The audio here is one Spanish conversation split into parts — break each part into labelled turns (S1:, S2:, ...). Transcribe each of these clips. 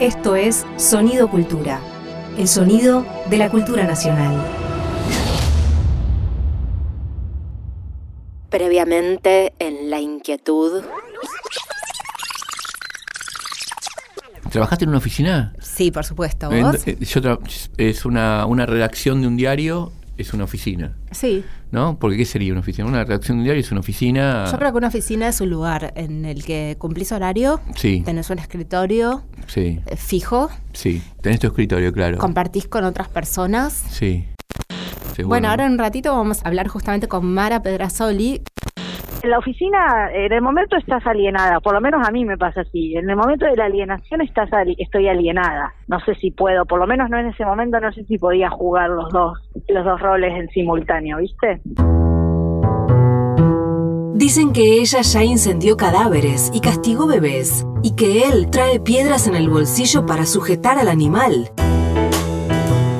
S1: Esto es Sonido Cultura, el sonido de la cultura nacional.
S2: Previamente en La Inquietud.
S3: ¿Trabajaste en una oficina?
S2: Sí, por supuesto.
S3: Eh, yo es una, una redacción de un diario, es una oficina,
S2: Sí.
S3: ¿no? Porque ¿qué sería una oficina? Una redacción de un diario es una oficina...
S2: Yo creo que una oficina es un lugar en el que cumplís horario,
S3: Sí,
S2: tenés un escritorio
S3: sí,
S2: eh, fijo,
S3: sí. Tenés tu escritorio, claro.
S2: compartís con otras personas.
S3: Sí. Seguro.
S2: Bueno, ahora en un ratito vamos a hablar justamente con Mara Pedrasoli.
S4: La oficina en el momento estás alienada, por lo menos a mí me pasa así. En el momento de la alienación estás estoy alienada. No sé si puedo, por lo menos no en ese momento, no sé si podía jugar los dos los dos roles en simultáneo, ¿viste?
S1: Dicen que ella ya incendió cadáveres y castigó bebés, y que él trae piedras en el bolsillo para sujetar al animal.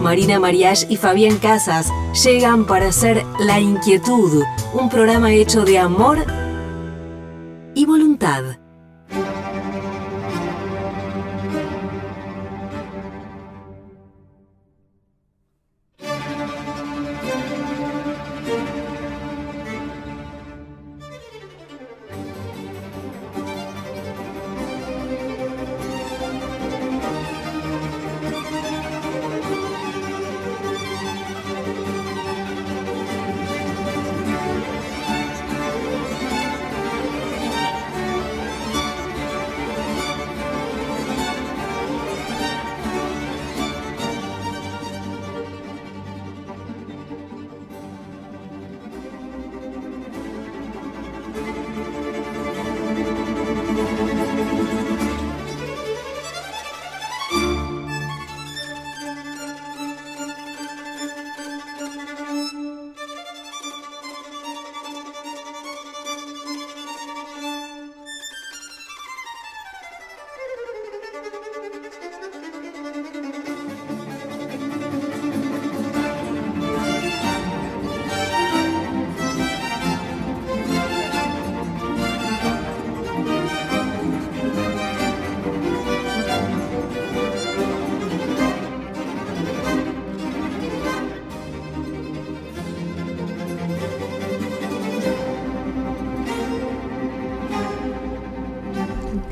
S1: Marina Mariach y Fabián Casas llegan para hacer La Inquietud, un programa hecho de amor y voluntad.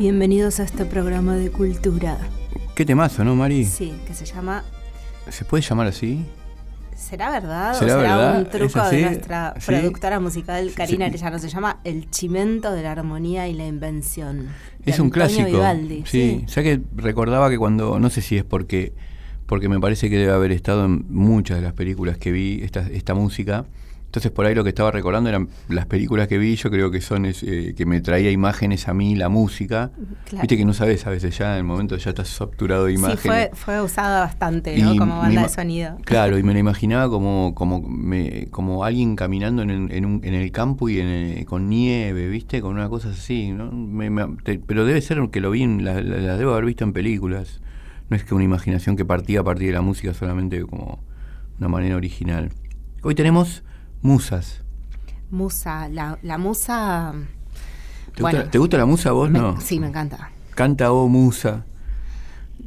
S2: Bienvenidos a este programa de cultura.
S3: Qué temazo, ¿no, Mari?
S2: Sí, que se llama
S3: ¿Se puede llamar así?
S2: ¿Será verdad
S3: ¿Será
S2: o será
S3: verdad?
S2: un truco de nuestra
S3: ¿Sí?
S2: productora musical Karina
S3: Sí.
S2: Arellano? Se llama El chimento de la armonía y la invención.
S3: Es un
S2: Antonio
S3: clásico.
S2: Vivaldi,
S3: sí. Ya que recordaba que cuando, no sé si es porque, porque me parece que debe haber estado en muchas de las películas que vi esta, esta música. Entonces por ahí lo que estaba recordando eran las películas que vi, yo creo que son eh, que me traía imágenes a mí, la música.
S2: Claro.
S3: Viste que no sabes a veces ya en el momento ya estás saturado de
S2: Sí,
S3: imágenes.
S2: fue, fue usada bastante, ¿no?
S3: Y
S2: Como banda de sonido.
S3: Claro, y me la imaginaba como como me, como alguien caminando en el, en, un- en el campo y en el- con nieve, ¿viste? Con una cosa así, ¿no? Me- me- te- pero debe ser que lo vi, en la, la- la debo haber visto en películas. No es que una imaginación que partía a partir de la música solamente como una manera original. Hoy tenemos musas.
S2: Musa, la, la musa...
S3: ¿Te,
S2: Bueno.
S3: gusta, ¿te gusta la musa vos?
S2: me-
S3: no.
S2: Sí, me encanta.
S3: Canta o musa.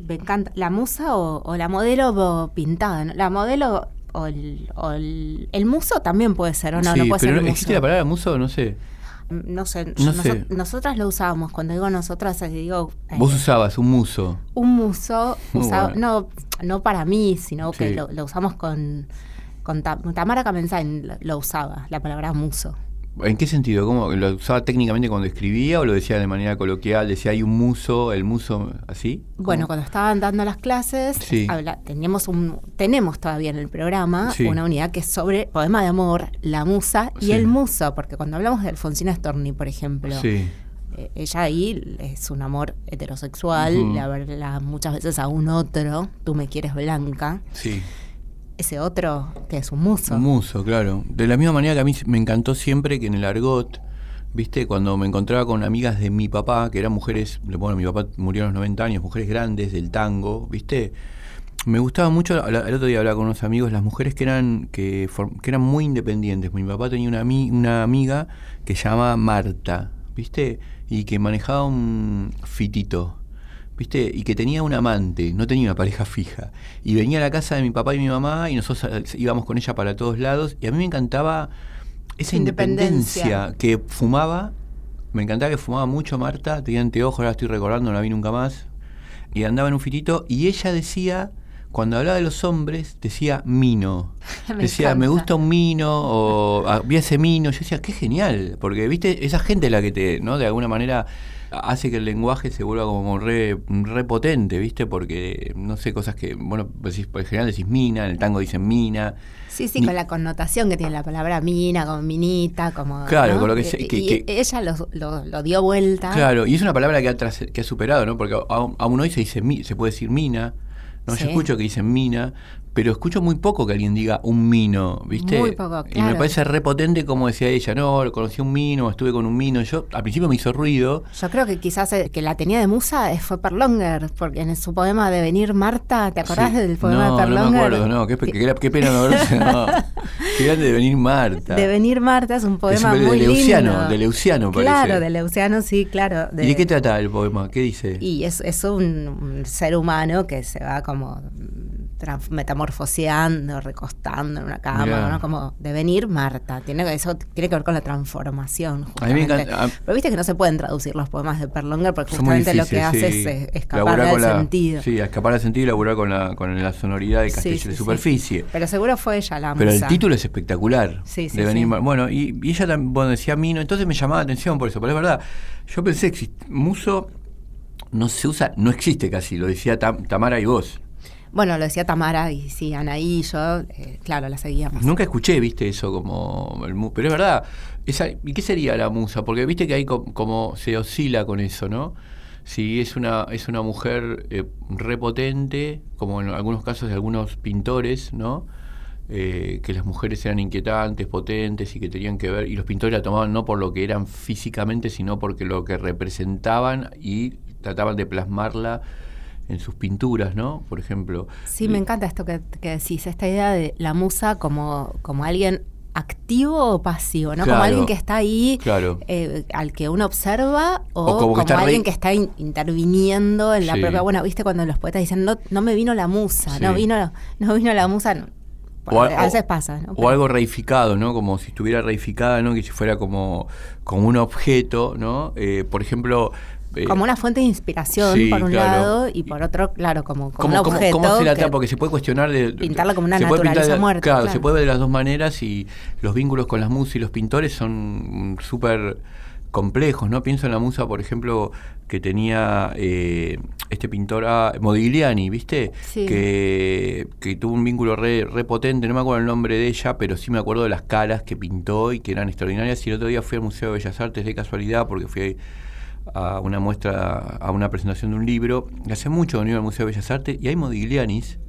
S2: Me encanta. ¿La musa o, o la modelo pintada? ¿no? La modelo o el, o el, el muso también puede ser, ¿o no?
S3: sí,
S2: no puede
S3: pero
S2: ser el
S3: ¿existe
S2: muso.
S3: la palabra musa o no sé?
S2: No sé,
S3: No
S2: yo-
S3: sé.
S2: noso- nosotras lo usábamos. Cuando digo nosotras, digo eh,
S3: Vos usabas un muso.
S2: un muso. Usaba-
S3: bueno.
S2: no, no para mí, sino que
S3: Sí.
S2: lo, lo usamos con, con Ta- Tamara Kamenzain lo, usaba, la palabra muso.
S3: ¿En qué sentido? ¿Cómo? ¿Lo usaba técnicamente cuando escribía o lo decía de manera coloquial? ¿Decía hay un muso, el muso así?
S2: Bueno, cuando estaban dando las clases,
S3: Sí.
S2: habla- teníamos un, tenemos todavía en el programa
S3: Sí.
S2: una unidad que es sobre poema de amor, la musa y
S3: Sí.
S2: el muso, porque cuando hablamos de Alfonsina Storni, por ejemplo, eh, ella ahí es un amor heterosexual, le habla muchas veces a un otro, tú me quieres blanca,
S3: sí.
S2: Ese otro que es un muso.
S3: Un muso, claro. De la misma manera que a mí me encantó siempre que en el argot, viste, cuando me encontraba con amigas de mi papá, que eran mujeres, bueno, mi papá murió a los 90 años, mujeres grandes del tango, viste. Me gustaba mucho, al otro día hablaba con unos amigos, las mujeres que eran que, eran muy independientes. Mi papá tenía una, una amiga que se llamaba Marta, ¿viste? Y que manejaba un fitito. ¿Viste? Y que tenía un amante, no tenía una pareja fija. Y venía a la casa de mi papá y mi mamá y nosotros eh, íbamos con ella para todos lados. Y a mí me encantaba esa
S2: Independencia.
S3: independencia, que fumaba. Me encantaba que fumaba mucho Marta, tenía anteojos, ahora estoy recordando, no la vi nunca más. Y andaba en un fitito y ella decía, cuando hablaba de los hombres, decía mino.
S2: Me
S3: decía,
S2: encanta.
S3: me gusta un mino o "Ah, vi ese mino. Yo decía, qué genial, porque viste, esa gente es la que te, ¿no? De alguna manera hace que el lenguaje se vuelva como re, re potente, ¿viste? Porque, no sé, cosas que, bueno, decís, por general decís mina, en el tango dicen mina.
S2: Sí, sí,
S3: Ni-
S2: con la connotación que tiene la palabra mina, como minita, como...
S3: Claro,
S2: ¿no?
S3: con lo que
S2: y
S3: que-
S2: ella lo, lo- lo dio vuelta.
S3: Claro, y es una palabra que ha, tras- que ha superado, ¿no? Porque aún, hoy se dice se puede decir mina, ¿no?
S2: Sí.
S3: Yo escucho que dicen mina, pero escucho muy poco que alguien diga un mino, ¿viste?
S2: Muy poco,
S3: Y me
S2: claro.
S3: parece repotente como decía ella, no, conocí un mino, estuve con un mino. Yo al principio me hizo ruido.
S2: Yo creo que quizás el que la tenía de musa eh, fue Perlonger, porque en su poema de Venir Marta, ¿te acordás
S3: Sí.
S2: del poema
S3: no,
S2: de Perlonger?
S3: No me acuerdo, no, qué, qué- qué pena no verse, no. Grande de venir Marta.
S2: De Venir Marta es un poema
S3: Es un- de
S2: muy
S3: Leuciano,
S2: lindo.
S3: de Leuciano parece.
S2: Claro, de Leuciano, sí, claro.
S3: ¿Y de qué trata el poema? ¿Qué dice?
S2: Y es, es un, un ser humano que se va como metamorfoseando, recostando en una cama. ¿no? Como devenir Marta. Tiene, eso tiene que ver con la transformación.
S3: A mí me
S2: justamente.
S3: encanta- a-
S2: Pero viste que no se pueden traducir los poemas de Perlonger porque justamente lo que hace
S3: sí.
S2: es escapar del
S3: la-
S2: sentido.
S3: Sí, escapar del sentido y laburar con la, con la sonoridad de castillo
S2: sí,
S3: de superficie.
S2: Pero seguro fue ella la
S3: Pero el título es espectacular.
S2: Sí, sí,
S3: de venir
S2: sí.
S3: Mar- Bueno, y, y ella también bueno, decía Mino, entonces me llamaba la atención por eso. Pero es verdad, yo pensé Muso no se usa, no existe casi, lo decía Tam- Tamara y vos.
S2: Bueno, lo decía Tamara y sí, Anaí y yo, eh, claro, la seguíamos.
S3: Nunca escuché, viste, eso como el mu- Pero es verdad, esa, ¿y qué sería la musa? Porque viste que hay co- como se oscila con eso, ¿no? Si es una, es una mujer eh, repotente, como en algunos casos de algunos pintores, ¿no? Eh, que las mujeres eran inquietantes, potentes y que tenían que ver, y los pintores la tomaban no por lo que eran físicamente, sino porque lo que representaban y trataban de plasmarla en sus pinturas, ¿no? Por ejemplo.
S2: Sí, me encanta esto que, que decís, esta idea de la musa como, como alguien activo o pasivo, ¿no? Como alguien que está ahí,
S3: Claro.
S2: eh, al que uno observa, o,
S3: O como
S2: alguien que está in- interviniendo en la
S3: Sí.
S2: propia. Bueno, viste cuando los poetas dicen, no, no me vino la musa,
S3: Sí.
S2: no vino, no vino la musa. no.
S3: O
S2: a veces pasa, ¿no?
S3: O algo reificado, ¿no? Como si estuviera reificada, ¿no? Que si fuera como, como un objeto, ¿no? Eh, por ejemplo... eh,
S2: como una fuente de inspiración,
S3: sí,
S2: por un
S3: claro.
S2: lado, y por otro, claro, como, como
S3: ¿Cómo,
S2: un objeto.
S3: cómo se la trata? Porque se puede cuestionar de...
S2: pintarla como una
S3: pintar
S2: naturaleza
S3: de-
S2: muerta,
S3: Claro,
S2: claro.
S3: se puede ver de las dos maneras y los vínculos con las musas y los pintores son súper complejos, ¿no? Pienso en la musa, por ejemplo, que tenía eh, este pintor ah, Modigliani, ¿viste?
S2: Sí.
S3: Que, que tuvo un vínculo re, re potente, no me acuerdo el nombre de ella, pero sí me acuerdo de las caras que pintó y que eran extraordinarias. Y el otro día fui al Museo de Bellas Artes de casualidad porque fui a una muestra, a una presentación de un libro. Hace mucho iba al Museo de Bellas Artes y hay Modiglianis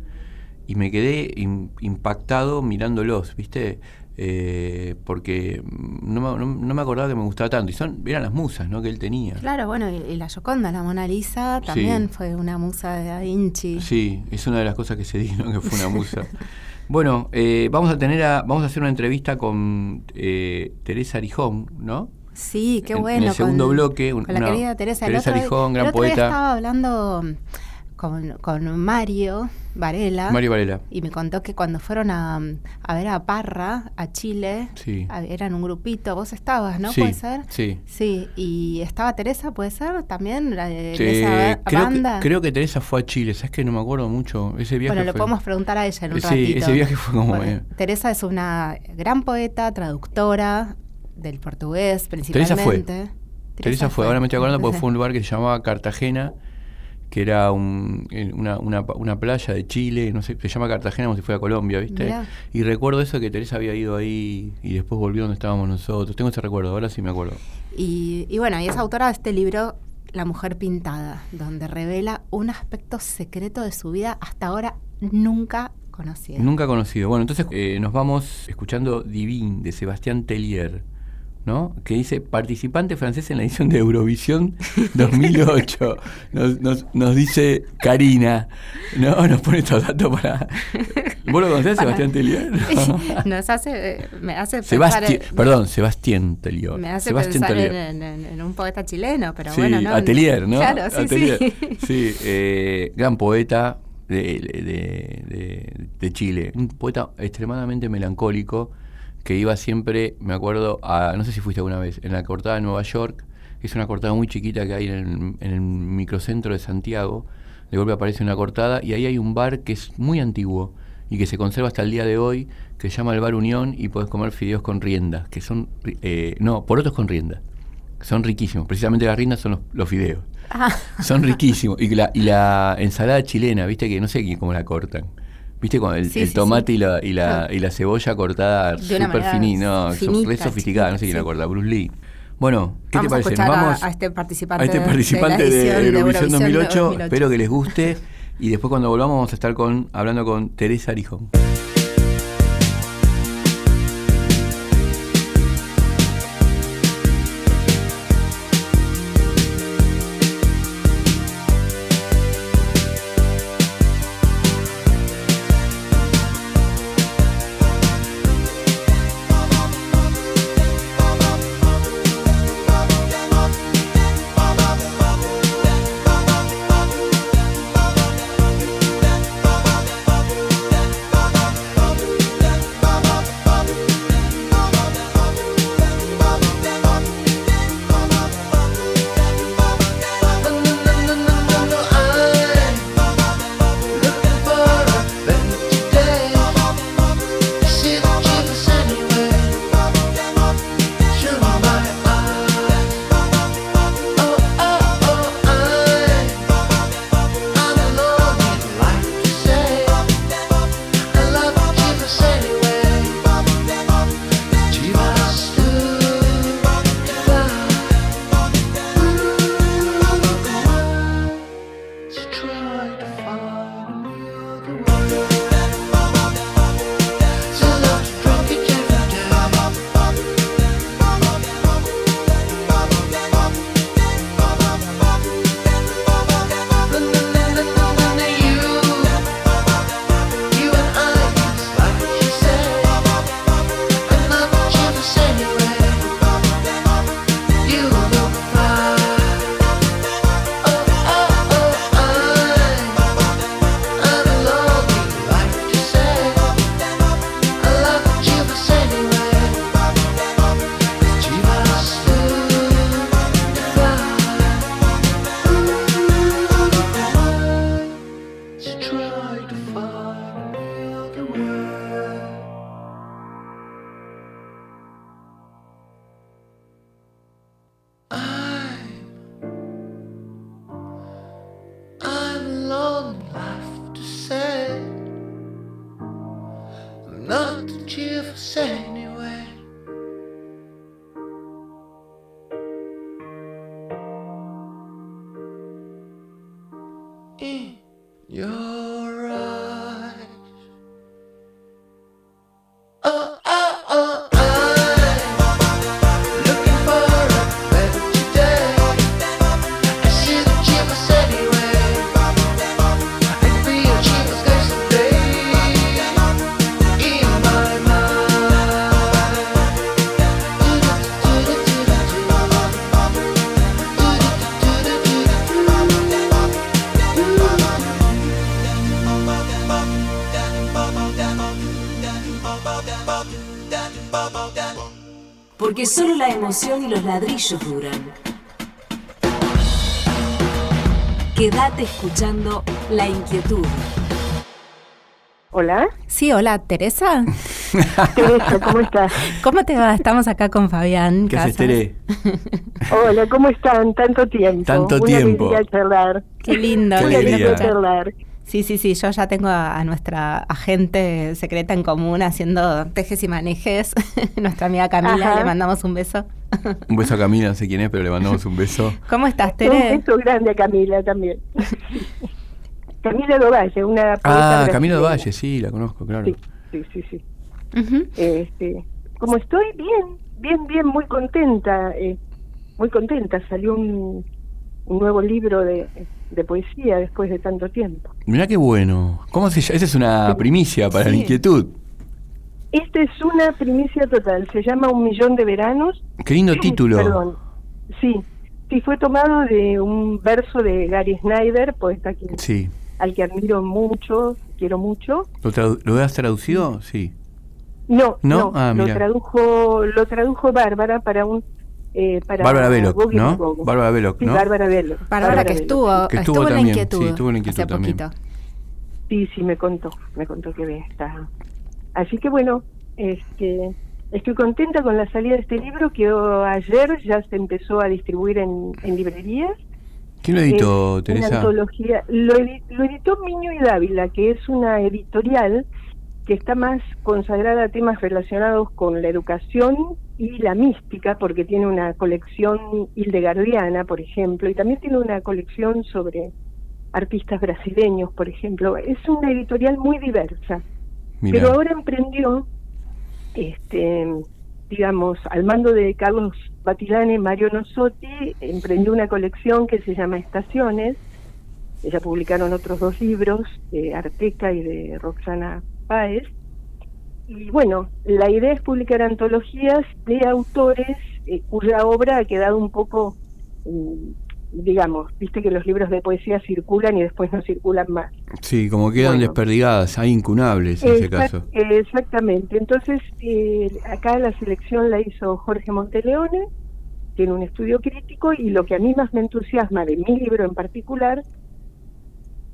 S3: y me quedé im- impactado mirándolos, ¿viste? Eh, porque no me, no- no me acordaba que me gustaba tanto. Y son, eran las musas, ¿no? Que él tenía.
S2: Claro, bueno, y, y la Yoconda, la Mona Lisa, también fue una musa de Da Vinci.
S3: Sí, es una de las cosas que se dijo, ¿no? que fue una musa. bueno, eh, vamos a tener a, vamos a hacer una entrevista con eh, Teresa Arijón, ¿no?
S2: Sí, qué
S3: En- en
S2: bueno.
S3: el segundo
S2: con,
S3: bloque, un-
S2: con la
S3: una-
S2: querida Teresa. El
S3: Teresa
S2: otro
S3: Arijón, gran
S2: el otro día
S3: poeta.
S2: estaba hablando con, con Mario Varela.
S3: Mario Varela.
S2: Y me contó que cuando fueron a, a ver a Parra, a Chile,
S3: Sí.
S2: a- eran un grupito, vos estabas, ¿no?
S3: Sí,
S2: ¿Puede ser?
S3: sí.
S2: Sí, y estaba Teresa, ¿puede ser? También, la de,
S3: Sí,
S2: esa
S3: creo,
S2: banda.
S3: Que, creo que Teresa fue a Chile, ¿sabes que No me acuerdo mucho. Ese viaje
S2: bueno,
S3: fue-
S2: podemos preguntar a ella en un
S3: Sí,
S2: ratito.
S3: ese viaje fue como, eh.
S2: Teresa es una gran poeta, traductora del portugués
S3: Teresa fue.
S2: principalmente.
S3: Teresa fue, ahora me estoy acordando porque fue un lugar que se llamaba Cartagena, que era un- una, una, una playa de Chile, no sé, se llama Cartagena como si fuera Colombia, ¿viste?
S2: Mirá.
S3: Y recuerdo eso que Teresa había ido ahí y después volvió donde estábamos nosotros. Tengo ese recuerdo, ahora sí me acuerdo.
S2: Y, y bueno, y es autora de este libro, La mujer pintada, donde revela un aspecto secreto de su vida hasta ahora nunca conocido.
S3: Nunca conocido. Bueno, entonces eh, nos vamos escuchando Divine de Sebastián Tellier.
S5: ¿No? Que dice participante francés en la edición de Eurovisión 2008. Nos, nos, nos dice Karina, ¿no? Nos pone estos datos para. ¿Vos lo conocés,
S2: Para-
S5: Sebastián Tellier?
S2: Nos hace, eh, me hace en-
S5: perdón, Sebastián Tellier.
S2: Me hace
S5: Sebastián
S2: pensar en,
S5: Tellier.
S2: en- en- en un poeta chileno, pero
S5: sí,
S2: bueno, no.
S5: Atelier, ¿no?
S2: Claro, sí,
S5: Atelier.
S2: sí.
S5: Sí, eh, gran poeta de, de- de- de Chile. Un poeta extremadamente melancólico que iba siempre, me acuerdo, a, no sé si fuiste alguna vez, en la cortada de Nueva York, que es una cortada muy chiquita que hay en el, en el microcentro de Santiago. De golpe aparece una cortada y ahí hay un bar que es muy antiguo y que se conserva hasta el día de hoy, que se llama el Bar Unión y puedes comer fideos con rienda, que son, eh, no, porotos con rienda. Son riquísimos. Precisamente las riendas son los, los fideos.
S2: Ah,
S5: Son riquísimos. Y la, y la ensalada chilena, viste que no sé cómo la cortan. Viste con el,
S2: Sí,
S5: el
S2: sí,
S5: tomate
S2: sí.
S5: y, la, y, la, y la cebolla cortada
S2: De
S5: súper finita, no,
S2: finita,
S5: re sofisticada, no sé quién la corta, Bruce Lee. Bueno, ¿qué
S2: vamos
S5: te parece?
S2: a
S5: vamos
S2: a, este participante,
S5: a este participante
S2: de,
S5: de,
S2: edición
S5: Eurovisión 2008.
S2: 2008.
S5: Espero que les guste. Y después cuando volvamos vamos a estar con hablando con Teresa Arijón.
S1: Y los ladrillos duran. Quédate escuchando La Inquietud.
S6: Hola,
S2: Sí, hola, Teresa.
S6: Teresa, ¿cómo estás?
S2: ¿Cómo te va? Estamos acá con Fabián.
S5: ¿Qué haces. Tere?
S6: Hola, ¿cómo están? Tanto tiempo.
S5: Tanto
S6: Una
S5: tiempo.
S6: charlar.
S2: Qué lindo.
S5: Qué
S2: qué lindo
S5: alegría.
S6: charlar.
S2: Sí, sí, sí, yo ya tengo a, a nuestra agente secreta en común haciendo tejes y manejes, nuestra amiga Camila,
S6: Ajá.
S2: le mandamos un beso.
S5: Un beso a Camila, no sé quién es, pero le mandamos un beso.
S2: ¿Cómo estás,
S6: Un
S2: Tere?
S6: beso grande a Camila también. Camila Dovalle, una poeta
S5: Ah, Camila de
S6: brasileña.
S5: Valle, sí, la conozco, claro.
S6: Sí, sí, sí. Este, ¿Cómo estoy? Bien, bien, bien, muy contenta, eh, muy contenta. Salió un, un nuevo libro de, de poesía después de tanto tiempo.
S3: Mirá qué bueno. ¿Cómo se llama? Esa es una primicia para la inquietud.
S6: Esta es una primicia total, se llama Un Millón de Veranos.
S3: Qué lindo título.
S6: Perdón. Sí, sí, fue tomado de un verso de Gary Snyder, poeta que,
S3: Sí.
S6: al que admiro mucho, quiero mucho.
S3: ¿Lo, ¿Lo has traducido? Sí.
S6: No,
S3: ¿No?
S6: no,
S3: Ah,
S6: lo tradujo, lo tradujo Bárbara para un eh, para
S3: Bárbara
S6: Gogi
S3: ¿no? Bárbara Belloc,
S6: Sí,
S3: ¿no?
S6: Bárbara Belloc.
S2: Bárbara que estuvo,
S3: Que estuvo
S2: estuvo la
S3: también,
S2: inquietud,
S3: sí, estuvo en la inquietud
S2: hace
S3: también.
S2: poquito.
S6: Sí, sí, me contó, me contó que ve está. Así que bueno, este, estoy contenta con la salida de este libro que oh, ayer ya se empezó a distribuir en, en librerías.
S3: ¿Quién lo editó,
S6: Es
S3: Teresa?
S6: Una antología. Lo, lo editó Miño y Dávila, que es una editorial que está más consagrada a temas relacionados con la educación y la mística, porque tiene una colección hildegardiana, por ejemplo, y también tiene una colección sobre artistas brasileños, por ejemplo. Es una editorial muy diversa. Pero ahora emprendió, este, digamos, al mando de Carlos Batilane, Mario Nosotti, emprendió una colección que se llama Estaciones. Ya publicaron otros dos libros, de Arteca y de Roxana Páez. Y bueno, la idea es publicar antologías de autores eh, cuya obra ha quedado un poco, mm, digamos, viste que los libros de poesía circulan y después no circulan más.
S3: Sí, como quedan
S6: Bueno.
S3: desperdigadas, hay incunables en ese caso.
S6: Exactamente. Entonces, eh, acá la selección la hizo Jorge Monteleone, tiene un estudio crítico y lo que a mí más me entusiasma de mi libro en particular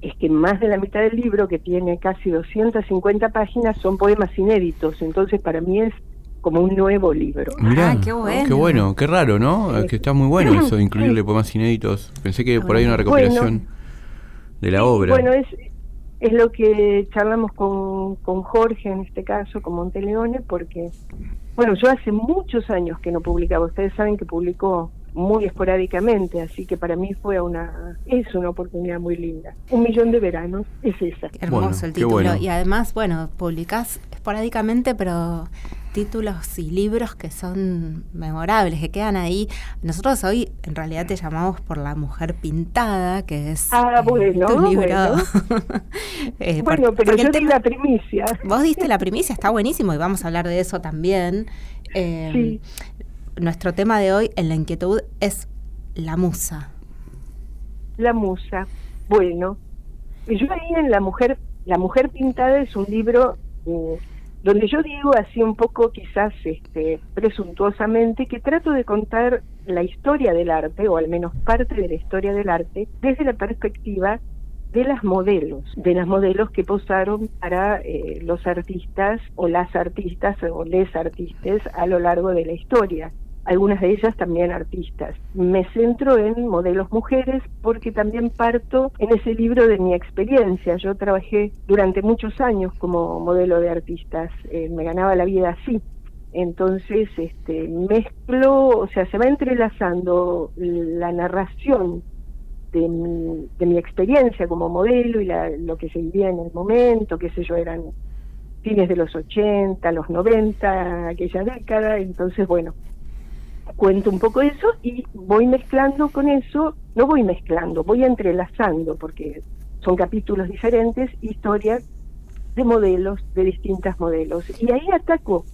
S6: es que más de la mitad del libro, que tiene casi 250 páginas, son poemas inéditos. Entonces, para mí es como un nuevo libro.
S3: Mirá,
S2: Ah, qué bueno.
S3: qué bueno, qué raro, ¿no?
S6: Sí.
S3: Que está muy bueno eso de incluirle poemas inéditos. Pensé que por ahí una recopilación de la obra.
S6: Bueno, es, es lo que charlamos con, con Jorge, en este caso, con Monteleone, porque, bueno, yo hace muchos años que no publicaba. Ustedes saben que publicó muy esporádicamente, así que para mí fue una es una oportunidad muy linda. Un millón de veranos es esa.
S2: Hermoso
S3: Bueno,
S2: el título.
S3: bueno.
S2: Y además, bueno, publicás esporádicamente, pero títulos y libros que son memorables, que quedan ahí. Nosotros hoy en realidad te llamamos por La Mujer Pintada, que es
S6: Ah,
S2: eh,
S6: bueno,
S2: tu libro.
S6: bueno.
S2: Eh, por-
S6: pero yo di la primicia.
S2: Vos diste la primicia, está buenísimo y vamos a hablar de eso también. Eh,
S6: Sí.
S2: Nuestro tema de hoy en la inquietud es la musa.
S6: La musa. Bueno, yo ahí en La Mujer, La Mujer Pintada es un libro eh, donde yo digo así un poco quizás este, presuntuosamente que trato de contar la historia del arte, o al menos parte de la historia del arte, desde la perspectiva de las modelos, de las modelos que posaron para eh, los artistas o las artistas o les artistas a lo largo de la historia algunas de ellas también artistas. Me centro en modelos mujeres porque también parto en ese libro de mi experiencia. Yo trabajé durante muchos años como modelo de artistas, eh, me ganaba la vida así. Entonces, este, mezclo, o sea, se va entrelazando la narración de mi, de mi experiencia como modelo y la- lo que se vivía en el momento, qué sé yo, eran fines de los 80, los 90, aquella década, entonces bueno, cuento un poco eso y voy mezclando con eso, no voy mezclando, voy entrelazando, porque son capítulos diferentes, historias de modelos, de distintas modelos. Y ahí ataco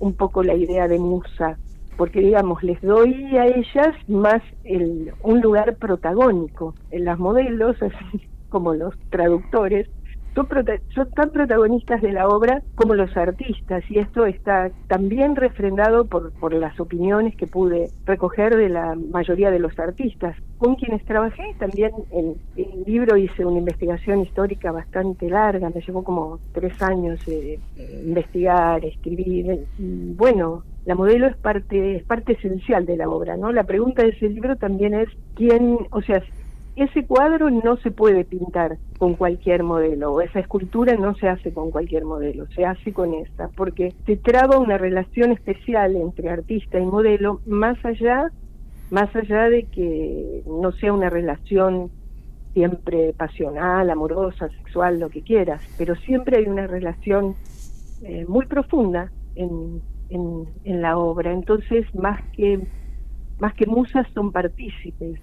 S6: un poco la idea de musa, porque digamos, les doy a ellas más el, un lugar protagónico. En las modelos, así como los traductores, son, tan protagonistas de la obra como los artistas y esto está también refrendado por, por las opiniones que pude recoger de la mayoría de los artistas con quienes trabajé. También en el libro hice una investigación histórica bastante larga, me llevó como tres años eh, investigar, escribir. Y bueno, la modelo es parte, es parte esencial de la obra, ¿no? La pregunta de ese libro también es quién, o sea, ese cuadro no se puede pintar con cualquier modelo, o esa escultura no se hace con cualquier modelo, se hace con esa, porque se traba una relación especial entre artista y modelo, más allá, más allá de que no sea una relación siempre pasional, amorosa, sexual, lo que quieras, pero siempre hay una relación eh, muy profunda en, en, en la obra. Entonces, más que más que musas son partícipes.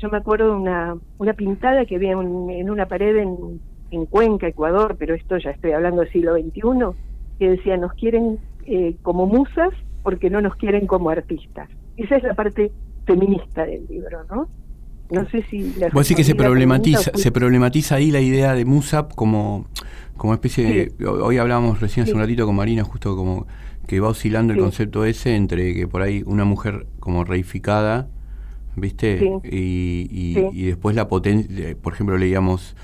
S6: Yo me acuerdo de una, una pintada que había un- en una pared en, en Cuenca, Ecuador, pero esto ya estoy hablando del siglo XXI, que decía, nos quieren eh, como musas porque no nos quieren como artistas. Esa es la parte feminista del libro, ¿no? No sé si... la
S3: Vos decís que se problematiza, se problematiza ahí la idea de Musap como, como especie de. Hoy hablábamos recién hace
S6: Sí.
S3: un ratito con Marina, justo como que va oscilando el concepto ese entre que por ahí una mujer como reificada, ¿viste?
S6: Sí.
S3: Y, y,
S6: Sí.
S3: y después la potencia. Por ejemplo, leíamos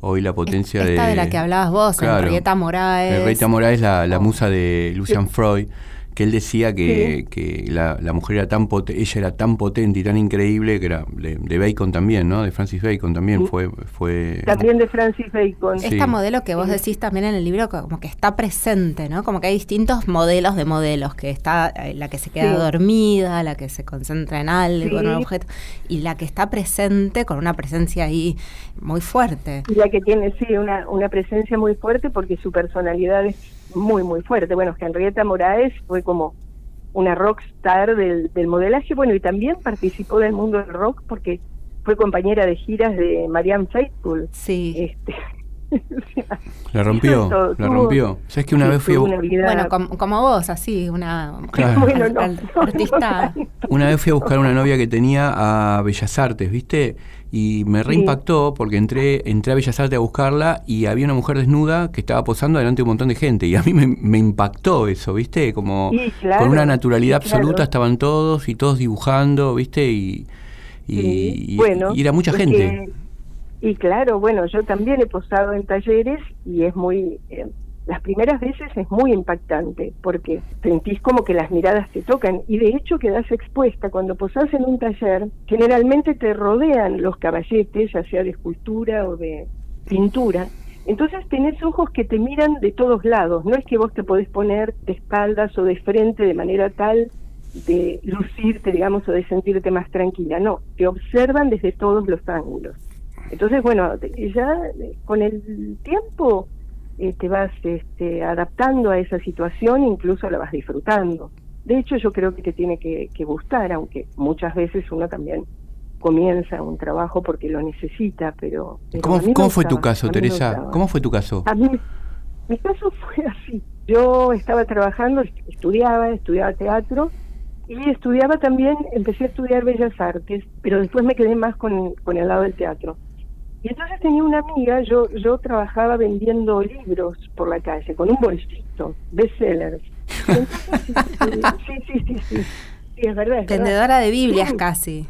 S3: hoy la potencia
S2: Esta
S3: de.
S2: de la que hablabas vos,
S3: Claro.
S2: Henrietta Moraes.
S3: Henrietta Moraes, la, la
S2: Oh.
S3: musa de Lucian Freud, que él decía que,
S6: Sí.
S3: que la, la mujer era tan pote- ella era tan potente y tan increíble que era de, de Bacon también, ¿no? De Francis Bacon también
S6: Sí.
S3: fue fue
S6: También de Francis Bacon.
S3: Sí.
S2: Esta modelo que vos decís también en el libro, como que está presente, ¿no? Como que hay distintos modelos de modelos, que está eh, la que se queda
S6: Sí.
S2: dormida, la que se concentra en algo, en un objeto, y la que está presente con una presencia ahí muy fuerte.
S6: ya que tiene sí una, una presencia muy fuerte porque su personalidad es muy muy fuerte bueno Henrietta Moraes fue como una rockstar del, del modelaje bueno y también participó del mundo del rock porque fue compañera de giras de Marianne Faithfull
S2: Sí.
S6: este
S3: la rompió,
S6: todo,
S3: la rompió. ¿Sabes que una
S6: sí,
S3: vez fui a,
S2: Bueno, com- como vos, así, una
S3: Claro.
S6: Bueno,
S2: al-
S6: no,
S2: al-
S6: no,
S2: artista.
S6: no,
S3: una vez fui a buscar una novia que tenía a Bellas Artes, ¿viste? Y me reimpactó porque entré entré a Bellas Artes a buscarla y había una mujer desnuda que estaba posando delante de un montón de gente y a mí me, me impactó eso, ¿viste? Como
S6: Sí, claro,
S3: con una naturalidad
S6: sí, claro.
S3: absoluta estaban todos y todos dibujando, ¿viste? Y, y,
S6: Sí,
S3: y-
S6: bueno,
S3: y era mucha gente.
S6: Y claro, bueno, yo también he posado en talleres y es muy, eh, las primeras veces es muy impactante porque sentís como que las miradas te tocan y de hecho quedás expuesta cuando posás en un taller, generalmente te rodean los caballetes, ya sea de escultura o de pintura. Entonces tenés ojos que te miran de todos lados, no es que vos te podés poner de espaldas o de frente de manera tal de lucirte, digamos, o de sentirte más tranquila. No, te observan desde todos los ángulos. Entonces, bueno, ya con el tiempo eh, te vas este, adaptando a esa situación, incluso la vas disfrutando. De hecho, yo creo que te tiene que, que gustar, aunque muchas veces uno también comienza un trabajo porque lo necesita, pero... pero
S3: ¿Cómo, cómo fue tu caso, Teresa? ¿Cómo fue tu caso?
S6: A mí, mi caso fue así. Yo estaba trabajando, est- estudiaba, estudiaba teatro y estudiaba también, empecé a estudiar Bellas Artes, pero después me quedé más con, con el lado del teatro. Y entonces tenía una amiga, yo, yo trabajaba vendiendo libros por la calle, con un bolsito, bestsellers. Entonces, sí, sí, sí, sí, sí, es verdad. es verdad.
S2: Vendedora de Biblias
S6: Sí.
S2: casi.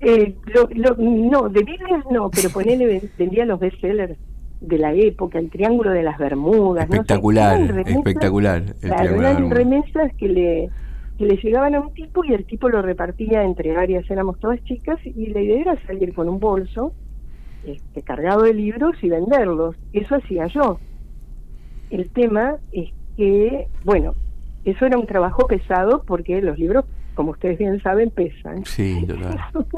S6: Eh, lo- lo- no, de Biblias no, pero ponele, ven- vendía los bestsellers de la época, el Triángulo de las Bermudas.
S3: Espectacular,
S6: remesas-
S3: espectacular. El
S6: claro, eran remesas que le, que le llegaban a un tipo y el tipo lo repartía entre varias, éramos todas chicas, y la idea era salir con un bolso este, cargado de libros y venderlos. Eso hacía yo. El tema es que, bueno, eso era un trabajo pesado porque los libros, como ustedes bien saben, pesan.
S3: Sí, total.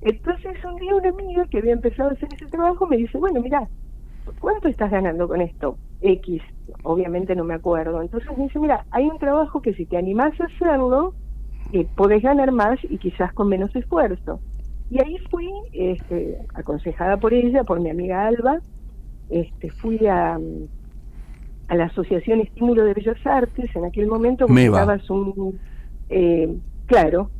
S6: Entonces un día una amiga que había empezado a hacer ese trabajo me dice, bueno, mira, ¿cuánto estás ganando con esto? X, obviamente no me acuerdo. Entonces me dice, mira, hay un trabajo que si te animás a hacerlo, eh, podés ganar más y quizás con menos esfuerzo. Y ahí fui, este, aconsejada por ella, por mi amiga Alba, este, fui a, a la Asociación Estímulo de Bellas Artes, en aquel momento buscabas un, eh, claro,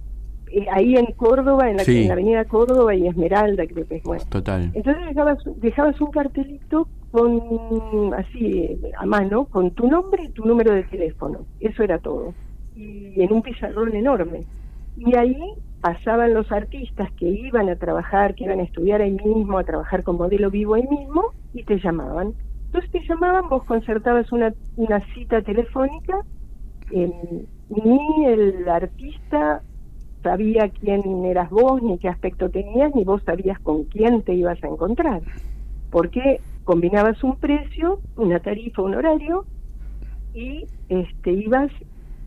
S6: eh, ahí en Córdoba, en la,
S3: Sí.
S6: en la avenida Córdoba y Esmeralda, creo que es bueno.
S3: Total.
S6: Entonces dejabas, dejabas un cartelito con así a mano, con tu nombre y tu número de teléfono. Eso era todo. Y en un pizarrón enorme. Y ahí pasaban los artistas que iban a trabajar, que iban a estudiar ahí mismo, a trabajar con modelo vivo ahí mismo, y te llamaban. Entonces te llamaban, vos concertabas una, una cita telefónica, eh, ni el artista sabía quién eras vos, ni qué aspecto tenías, ni vos sabías con quién te ibas a encontrar. Porque combinabas un precio, una tarifa, un horario, y este ibas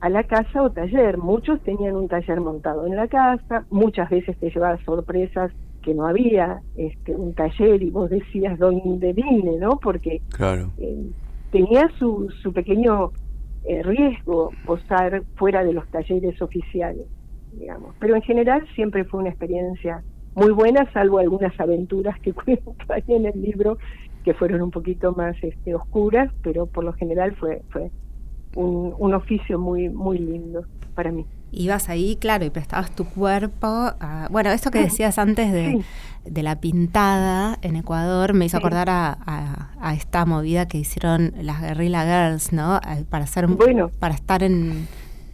S6: a la casa o taller. Muchos tenían un taller montado en la casa, muchas veces te llevabas sorpresas que no había este, un taller y vos decías dónde vine, ¿no? Porque
S3: Claro.
S6: eh, tenía su, su pequeño eh, riesgo posar fuera de los talleres oficiales, digamos. Pero en general siempre fue una experiencia muy buena, salvo algunas aventuras que cuento ahí en el libro que fueron un poquito más este, oscuras, pero por lo general fue fue un, un oficio muy muy lindo para mí.
S2: Ibas ahí, claro, y prestabas tu cuerpo. a- bueno, esto que decías antes de,
S6: Sí.
S2: de la pintada en Ecuador me hizo
S6: Sí.
S2: acordar a, a- a esta movida que hicieron las Guerrilla Girls, ¿no? Para ser,
S6: Bueno.
S2: para estar en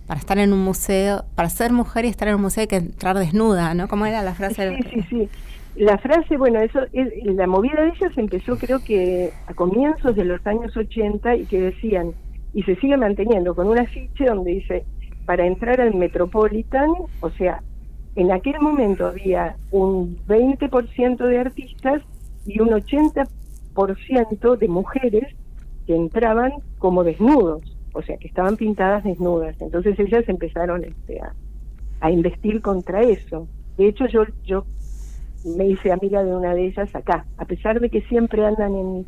S2: para estar en un museo, para ser mujer y estar en un museo hay que entrar desnuda, ¿no? ¿Cómo era la frase?
S6: Sí, sí, sí. La frase, bueno, eso es- la movida de ellas empezó creo que a comienzos de los años 80 y que decían, y se sigue manteniendo con un afiche donde dice, para entrar al Metropolitan, o sea, en aquel momento había un 20% de artistas y un 80% de mujeres que entraban como desnudos, o sea, que estaban pintadas desnudas. Entonces ellas empezaron este, a, a investir contra eso. De hecho, yo, yo me hice amiga de una de ellas acá, a pesar de que siempre andan en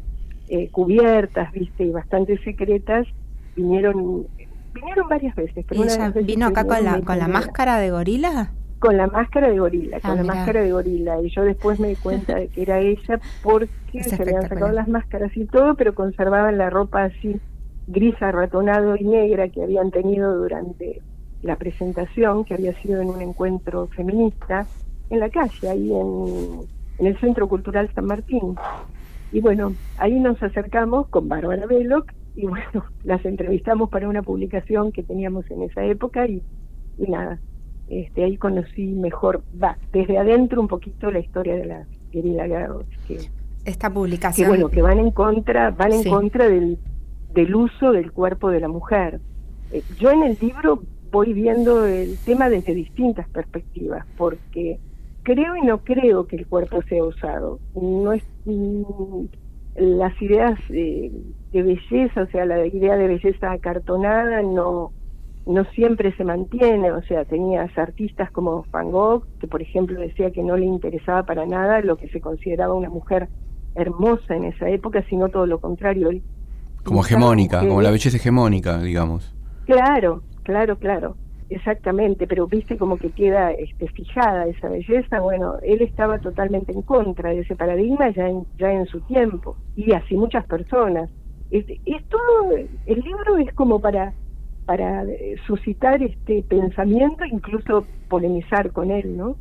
S6: eh, cubiertas, viste, y bastante secretas, vinieron vinieron varias veces. Pero
S2: ¿Y
S6: una
S2: ella
S6: veces
S2: vino acá con la, con la máscara de gorila?
S6: con la máscara de gorila, con
S2: Ah,
S6: la
S2: mirá.
S6: máscara de gorila. Y yo después me di cuenta de que era ella porque
S2: Es
S6: se habían sacado las máscaras y todo, pero conservaban la ropa así gris, arratonado y negra que habían tenido durante la presentación, que había sido en un encuentro feminista en la calle, ahí en, en el Centro Cultural San Martín. Y bueno, ahí nos acercamos con Bárbara Veloc y bueno, las entrevistamos para una publicación que teníamos en esa época y, y nada, este, ahí conocí mejor, va, desde adentro un poquito la historia de la Guerrilla Girls, que,
S2: Esta
S6: que
S2: publicación.
S6: bueno, que van en contra, van en
S2: Sí.
S6: contra del, del uso del cuerpo de la mujer. Eh, yo en el libro voy viendo el tema desde distintas perspectivas, porque creo y no creo que el cuerpo sea usado. No es mm, las ideas eh, de belleza, o sea, la idea de belleza acartonada no no siempre se mantiene, o sea, tenías artistas como Van Gogh, que por ejemplo decía que no le interesaba para nada lo que se consideraba una mujer hermosa en esa época, sino todo lo contrario. Él
S3: Como hegemónica, como la belleza hegemónica, digamos.
S6: Claro, claro, claro, exactamente, pero viste como que queda este, fijada esa belleza, bueno, él estaba totalmente en contra de ese paradigma ya en, ya en su tiempo, y así muchas personas. Es, es todo, el libro es como para para eh, suscitar este pensamiento, incluso polemizar con él, ¿no?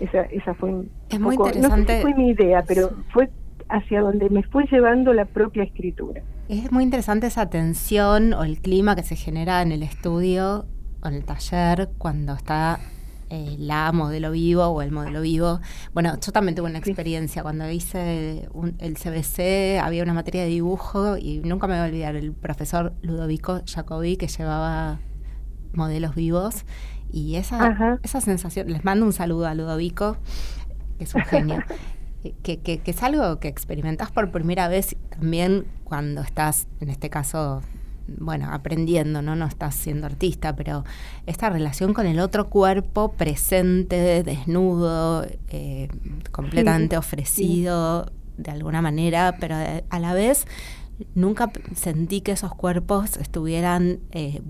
S6: Esa, esa fue un
S2: Es muy
S6: poco- no sé
S2: interesante.
S6: si fue mi idea, pero fue hacia donde me fue llevando la propia escritura.
S2: Es muy interesante esa tensión o el clima que se genera en el estudio o en el taller cuando está eh, la modelo vivo o el modelo vivo. Bueno, yo también tuve una experiencia cuando hice un- el CBC, había una materia de dibujo y nunca me voy a olvidar el profesor Ludovico Jacobi que llevaba modelos vivos y esa,
S6: Ajá.
S2: esa sensación, les mando un saludo a Ludovico, que es un genio. que, que- que es algo que experimentas por primera vez también cuando estás, en este caso, bueno, aprendiendo, ¿no? No estás siendo artista, pero esta relación con el otro cuerpo presente, desnudo, eh, completamente
S6: Sí,
S2: ofrecido de alguna manera, pero eh, a la vez nunca sentí que esos cuerpos estuvieran eh,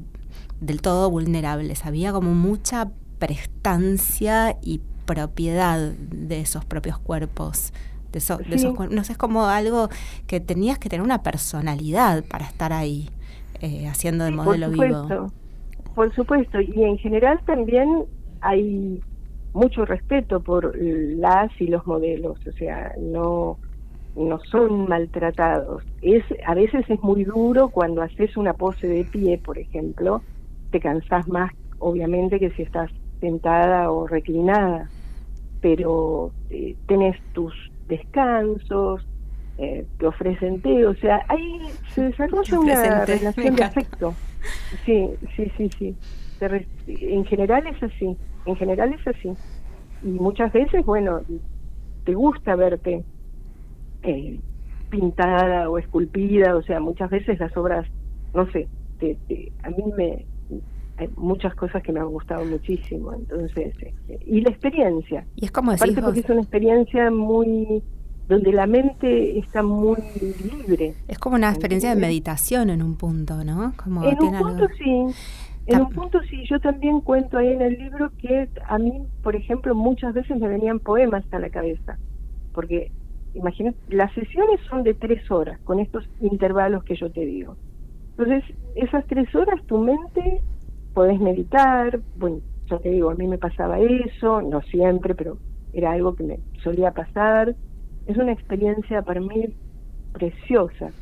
S2: del todo vulnerables. Había como mucha prestancia y propiedad de esos propios cuerpos. De, eso- de
S6: Sí.
S2: no sé, es como algo que tenías que tener una personalidad para estar ahí eh, haciendo de
S6: Sí,
S2: modelo
S6: por
S2: vivo.
S6: supuesto, Por supuesto, y en general también hay mucho respeto por las y los modelos, o sea, no no son maltratados. Es a veces es muy duro cuando haces una pose de pie, por ejemplo, te cansás más obviamente que si estás sentada o reclinada, pero eh, tenés tus descansos, eh, te ofrecen té, o sea, ahí se desarrolla una relación de afecto. Sí, sí, sí, sí. Re- en general es así, en general es así. Y muchas veces, bueno, te gusta verte eh, pintada o esculpida, o sea, muchas veces las obras, no sé, te- te- a mí me hay muchas cosas que me han gustado muchísimo, entonces, este, y la experiencia,
S2: Y es como
S6: aparte
S2: decís vos,
S6: porque es una experiencia muy donde la mente está muy libre.
S2: Es como una experiencia de meditación en un punto, ¿no? Como
S6: En un punto
S2: algo-
S6: sí, en un punto sí, yo también cuento ahí en el libro que a mí, por ejemplo, muchas veces me venían poemas a la cabeza, porque imagínate, las sesiones son de tres horas, con estos intervalos que yo te digo. Entonces, esas tres horas tu mente podés meditar, bueno, yo te digo, a mí me pasaba eso, no siempre, pero era algo que me solía pasar. Es una experiencia para mí preciosa.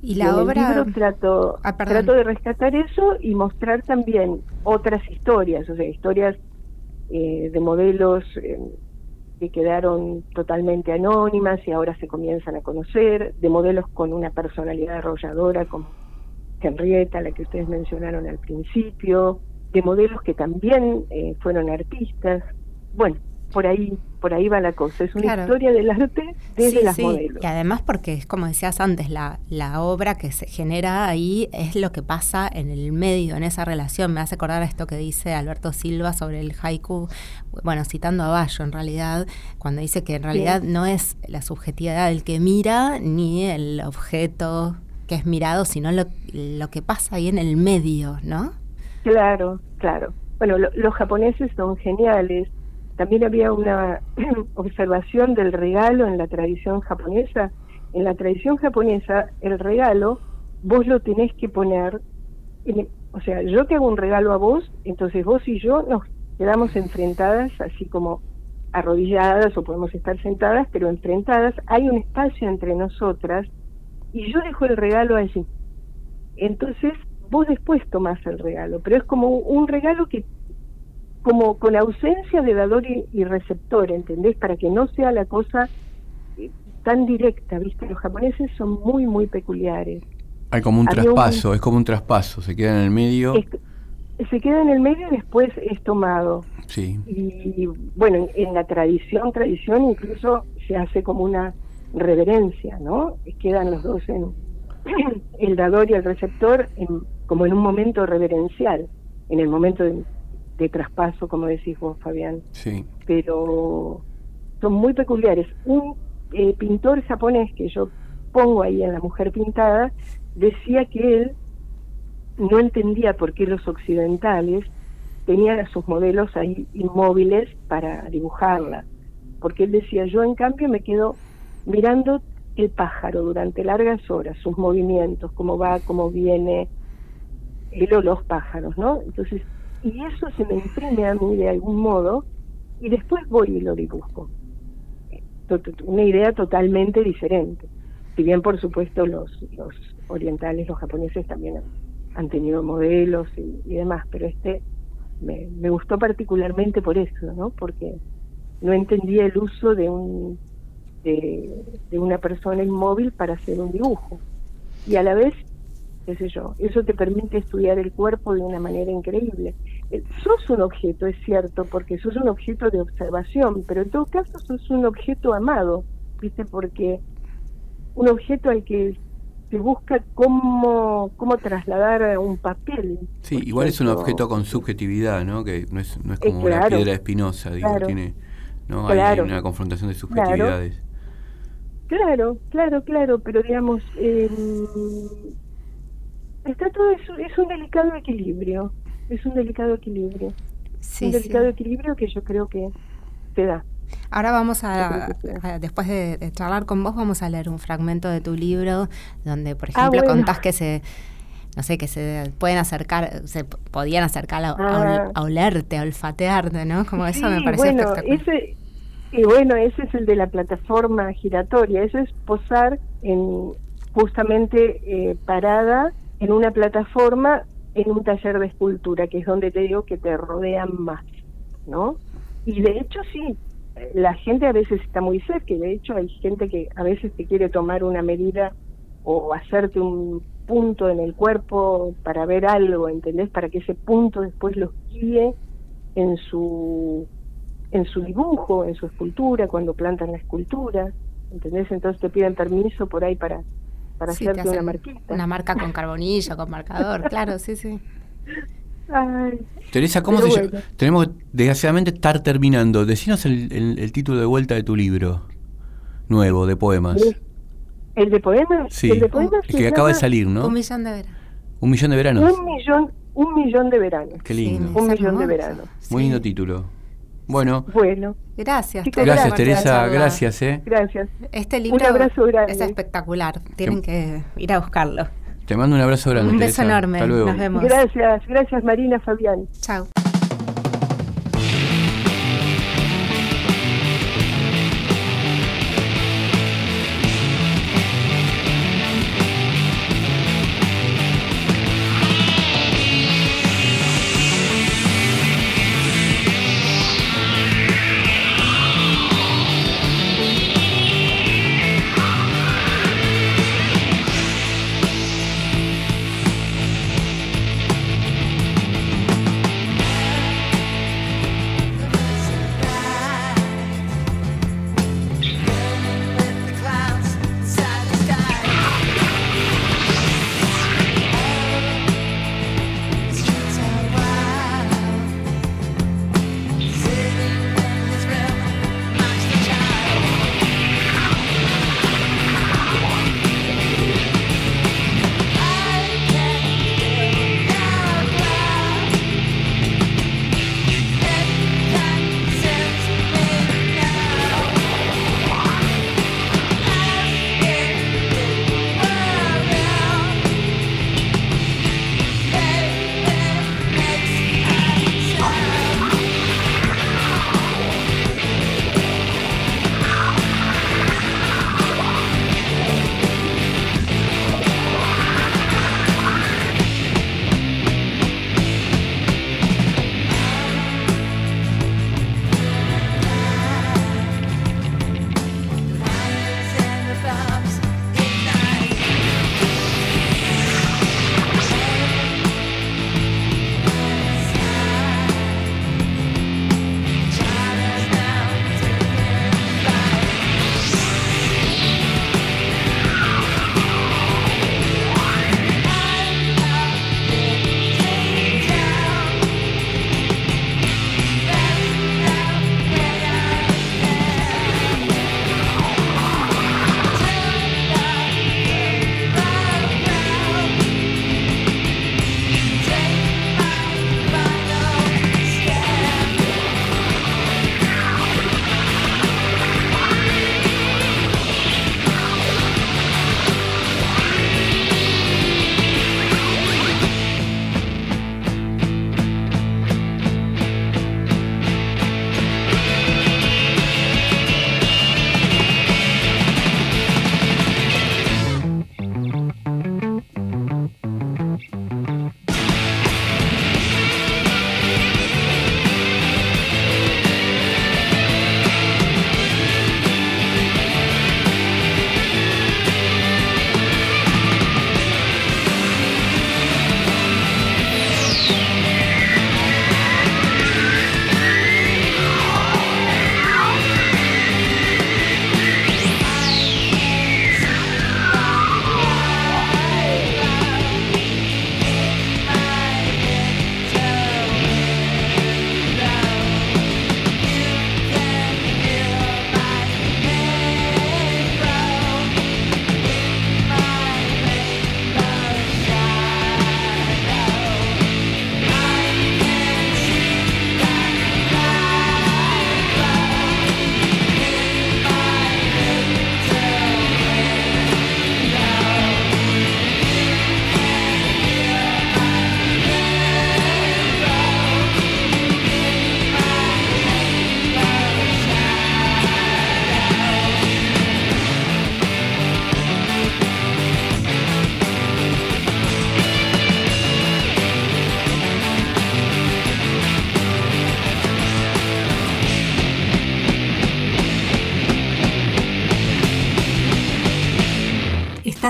S2: Y
S6: Y
S2: la
S6: el
S2: obra...
S6: libro trato,
S2: Ah,
S6: trato de rescatar eso y mostrar también otras historias, o sea, historias eh, de modelos eh, que quedaron totalmente anónimas y ahora se comienzan a conocer, de modelos con una personalidad arrolladora como Henrietta, la que ustedes mencionaron al principio, de modelos que también eh, fueron artistas. Bueno, por ahí, por ahí va la cosa. Es una
S2: Claro.
S6: historia del arte desde
S2: Sí,
S6: las
S2: sí.
S6: modelos.
S2: Y además porque es como decías antes, la, la obra que se genera ahí es lo que pasa en el medio, en esa relación. Me hace acordar a esto que dice Alberto Silva sobre el haiku, bueno, citando a Bayo en realidad, cuando dice que en realidad no es la subjetividad del que mira ni el objeto que es mirado, sino lo, lo que pasa ahí en el medio, ¿no?
S6: Claro, claro. Bueno, lo- los japoneses son geniales. También había una observación del regalo en la tradición japonesa. En la tradición japonesa, el regalo vos lo tenés que poner, o sea, yo te hago un regalo a vos, entonces vos y yo nos quedamos enfrentadas, así como arrodilladas o podemos estar sentadas, pero enfrentadas. Hay un espacio entre nosotras y yo dejo el regalo allí. Entonces, vos después tomás el regalo, pero es como un regalo que, como con ausencia de dador y, y receptor, ¿entendés? Para que no sea la cosa eh, tan directa, ¿viste? Los japoneses son muy, muy peculiares.
S3: Hay como un
S6: Había un-
S3: traspaso, es como un traspaso, se queda en el medio.
S6: Es- se queda en el medio y después es tomado.
S3: Sí,
S6: Y bueno, en, en la tradición, tradición incluso se hace como una reverencia, ¿no? Quedan los dos en el dador y el receptor en- como en un momento reverencial, en el momento de, de traspaso, como decís vos, Fabián.
S3: sí.
S6: Pero son muy peculiares. Un eh, pintor japonés que yo pongo ahí en La Mujer Pintada decía que él no entendía por qué los occidentales tenían a sus modelos ahí inmóviles para dibujarla. Porque él decía, yo en cambio me quedo mirando el pájaro durante largas horas, sus movimientos, cómo va, cómo viene, él o los pájaros, ¿no? Entonces, y eso se me imprime a mí de algún modo y después voy y lo dibujo. Una idea totalmente diferente. Si bien, por supuesto, los, los orientales, los japoneses también han, han tenido modelos y, y demás, pero este me, me gustó particularmente por eso, ¿no? Porque no entendía el uso de un de, de una persona inmóvil para hacer un dibujo. Y a la vez, qué sé yo, eso te permite estudiar el cuerpo de una manera increíble. Eh, Sos un objeto, es cierto, porque sos un objeto de observación, pero en todo caso sos un objeto amado, ¿viste? Porque un objeto al que se busca cómo, cómo trasladar un papel.
S3: Sí, igual es un objeto con subjetividad, ¿no? Que no es, no es
S6: Eh,
S3: como la
S6: claro.
S3: piedra espinosa, digo,
S6: Claro.
S3: tiene, ¿no? Hay-
S6: Claro.
S3: Hay una confrontación de subjetividades.
S6: Claro, claro, claro, pero digamos, eh, está todo es un delicado equilibrio, es un delicado equilibrio,
S2: Sí,
S6: un
S2: sí.
S6: delicado equilibrio que yo creo que se da.
S2: Ahora vamos a, después de, de charlar con vos, vamos a leer un fragmento de tu libro donde, por
S6: Ah,
S2: ejemplo,
S6: bueno.
S2: contás que se, no sé, que se pueden acercar, se podían acercar a,
S6: Ah.
S2: a olerte, a olfatearte, ¿no? Como eso me pareció
S6: bueno,
S2: espectacular.
S6: ese, y bueno, ese es el de la plataforma giratoria, eso es posar en justamente eh, parada en una plataforma en un taller de escultura, que es donde te digo que te rodean más, ¿no? Y de hecho sí, la gente a veces está muy cerca, y de hecho hay gente que a veces te quiere tomar una medida o hacerte un punto en el cuerpo para ver algo, ¿entendés? Para que ese punto después los guíe en su en su dibujo, en su escultura, cuando plantan la escultura, ¿entendés? Entonces te piden permiso por ahí para para
S2: Sí, te
S6: hacerte una marquita.
S2: Una marca con carbonillo, con marcador, claro, sí, sí.
S6: Ay,
S3: Teresa, ¿cómo se llama?
S6: bueno.
S3: Tenemos que, desgraciadamente estar terminando. Decinos el, el- el título de vuelta de tu libro. nuevo de poemas.
S6: ¿El de poemas?
S3: Sí,
S6: El de poemas
S3: el
S6: se
S3: que acaba de
S6: llama
S3: salir, ¿no?
S2: Un millón de veras.
S3: Un millón de veranos.
S6: Un millón, un millón de veranos.
S3: Qué lindo.
S6: Un millón de veranos.
S3: Muy
S2: Sí.
S3: lindo título. Bueno,
S6: Bueno,
S2: Gracias.
S6: Chicos,
S3: gracias Teresa, gracias, ¿eh?
S6: gracias.
S2: Este libro
S6: abrazo grande.
S2: es espectacular. Tienen que ir a buscarlo.
S3: Te mando un abrazo grande.
S2: Un beso
S3: Teresa.
S2: enorme.
S3: Hasta luego.
S2: Nos vemos.
S6: Gracias, gracias Marina, Fabián.
S2: Chao.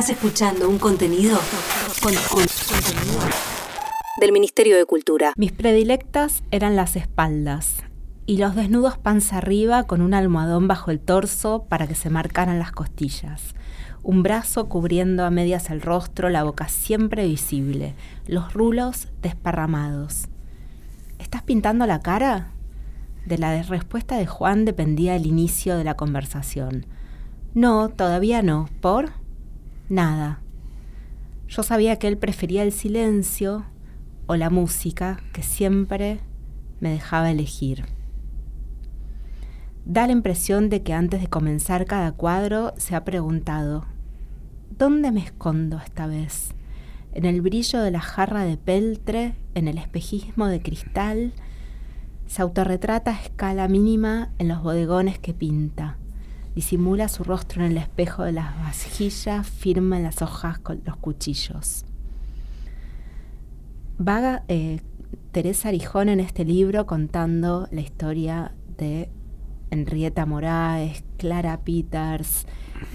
S1: Estás escuchando un contenido con- con- contenido del Ministerio de Cultura.
S2: Mis predilectas eran las espaldas y los desnudos panza arriba con un almohadón bajo el torso para que se marcaran las costillas. Un brazo cubriendo a medias el rostro, la boca siempre visible, los rulos desparramados. ¿Estás pintando la cara? De la respuesta de Juan dependía el inicio de la conversación. No, todavía no. ¿Por? Nada. Yo sabía que él prefería el silencio o la música, que siempre me dejaba elegir. Da la impresión de que antes de comenzar cada cuadro se ha preguntado, ¿dónde me escondo esta vez? ¿En el brillo de la jarra de peltre? ¿En el espejismo de cristal? Se autorretrata a escala mínima en los bodegones que pinta. Disimula su rostro en el espejo de las vasijas, firma las hojas con los cuchillos. Vaga eh, Teresa Arijón en este libro contando la historia de Henrietta Moraes, Clara Peters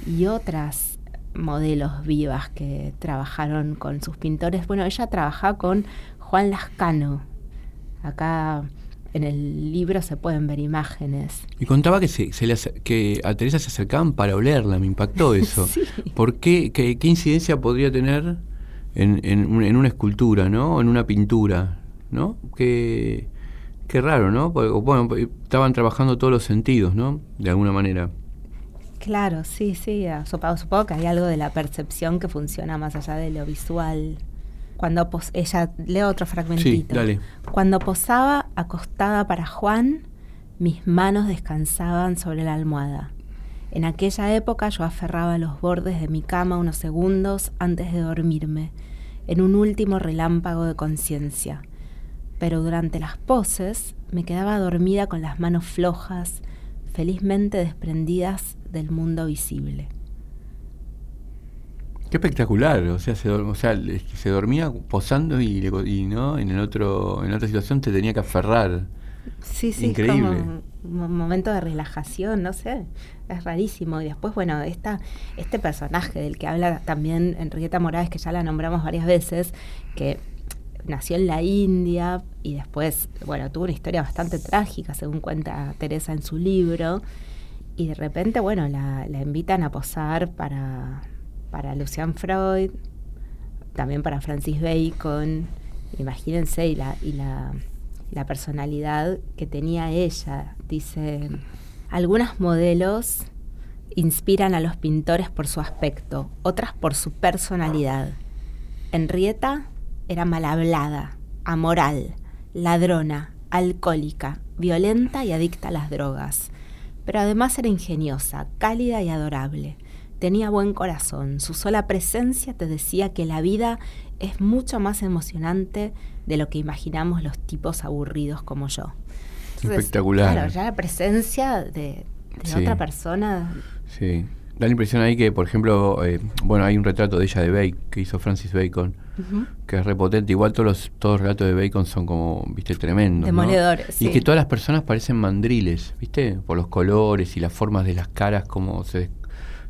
S2: y otras modelos vivas que trabajaron con sus pintores. Bueno, ella trabajaba con Juan Lascano. Acá en el libro se pueden ver imágenes.
S3: Y contaba que, se, se le que a Teresa se acercaban para olerla, me impactó eso.
S2: Sí.
S3: ¿Por qué, qué, qué incidencia podría tener en, en, un- en una escultura, ¿no? O en una pintura, ¿no? Qué, qué raro, ¿no? Porque, bueno, pues, estaban trabajando todos los sentidos, ¿no? De alguna manera.
S2: Claro, sí, sí. Supongo, supongo que hay algo de la percepción que funciona más allá de lo visual. Cuando pos- ella leo otro fragmentito.
S3: Sí, dale.
S2: Cuando posaba acostada para Juan, mis manos descansaban sobre la almohada. En aquella época yo aferraba los bordes de mi cama unos segundos antes de dormirme, en un último relámpago de conciencia. Pero durante las poses me quedaba dormida con las manos flojas, felizmente desprendidas del mundo visible.
S3: Qué espectacular, o sea, se, o sea, se dormía posando y, y no en el otro en otra situación te tenía que aferrar.
S2: Sí, sí,
S3: Increíble.
S2: es como un mo- momento de relajación, no sé, es rarísimo. Y después, bueno, esta, este personaje del que habla también Enriqueta Morales, que ya la nombramos varias veces, que nació en la India y después, bueno, tuvo una historia bastante trágica, según cuenta Teresa en su libro. Y de repente, bueno, la, la invitan a posar para, para Lucian Freud, también para Francis Bacon. Imagínense, y la, y la, la personalidad que tenía ella. Dice, algunas modelos inspiran a los pintores por su aspecto, otras por su personalidad. Henrietta era mal hablada, amoral, ladrona, alcohólica, violenta y adicta a las drogas. Pero además era ingeniosa, cálida y adorable. Tenía buen corazón. Su sola presencia te decía que la vida es mucho más emocionante de lo que imaginamos los tipos aburridos como yo.
S3: Espectacular.
S2: Claro, ya la presencia de, de
S3: Sí.
S2: otra persona.
S3: Sí. Da la impresión ahí que, por ejemplo, eh, bueno, hay un retrato de ella de Bacon que hizo Francis Bacon, que es repotente. Igual todos los, todos los relatos de Bacon son como, viste, tremendos. ¿no?
S2: Demoledores,
S3: Y que todas las personas parecen mandriles, viste, por los colores y las formas de las caras, como se,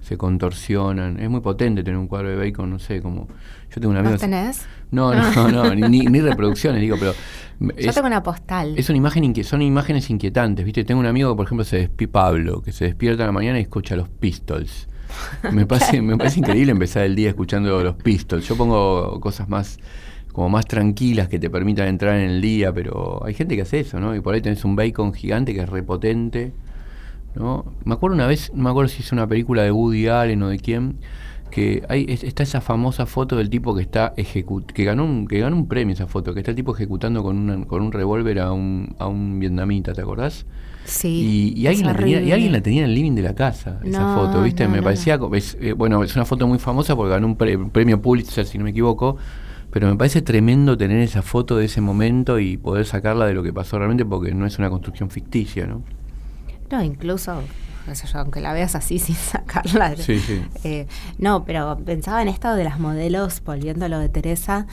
S3: se contorsionan. Es muy potente tener un cuadro de Bacon, no sé, como. Yo tengo un amigo.
S2: ¿Vos tenés?
S3: No, no, no, ni, ni- ni reproducciones, digo, pero.
S2: Yo
S3: es-
S2: tengo una postal.
S3: es una imagen son imágenes inquietantes, ¿viste? Tengo un amigo que, por ejemplo, se despi Pablo, que se despierta en la mañana y escucha los Pistols. Me parece, me parece increíble empezar el día escuchando los Pistols. Yo pongo cosas más como más tranquilas que te permitan entrar en el día, pero hay gente que hace eso, ¿no? Y por ahí tenés un bacon gigante que es repotente, ¿no? Me acuerdo una vez, no me acuerdo si es una película de Woody Allen o de quién, que hay, es- está esa famosa foto del tipo que está que ganó un, que ganó un premio esa foto, que está el tipo ejecutando con, una- con un revólver a un, a un vietnamita, ¿te acordás?
S2: Sí.
S3: Y, y alguien la tenía, y alguien la tenía en el living de la casa, esa foto, ¿viste?
S2: no,
S3: Me
S2: no,
S3: parecía, es, eh, bueno, es una foto muy famosa porque ganó un, pre- un premio Pulitzer, si no me equivoco, pero me parece tremendo tener esa foto de ese momento y poder sacarla de lo que pasó realmente porque no es una construcción ficticia, ¿no?
S2: No, incluso, yo, aunque la veas así sin sacarla.
S3: Sí, sí.
S2: Eh, no, pero pensaba en esto de las modelos, volviendo a lo de Teresa.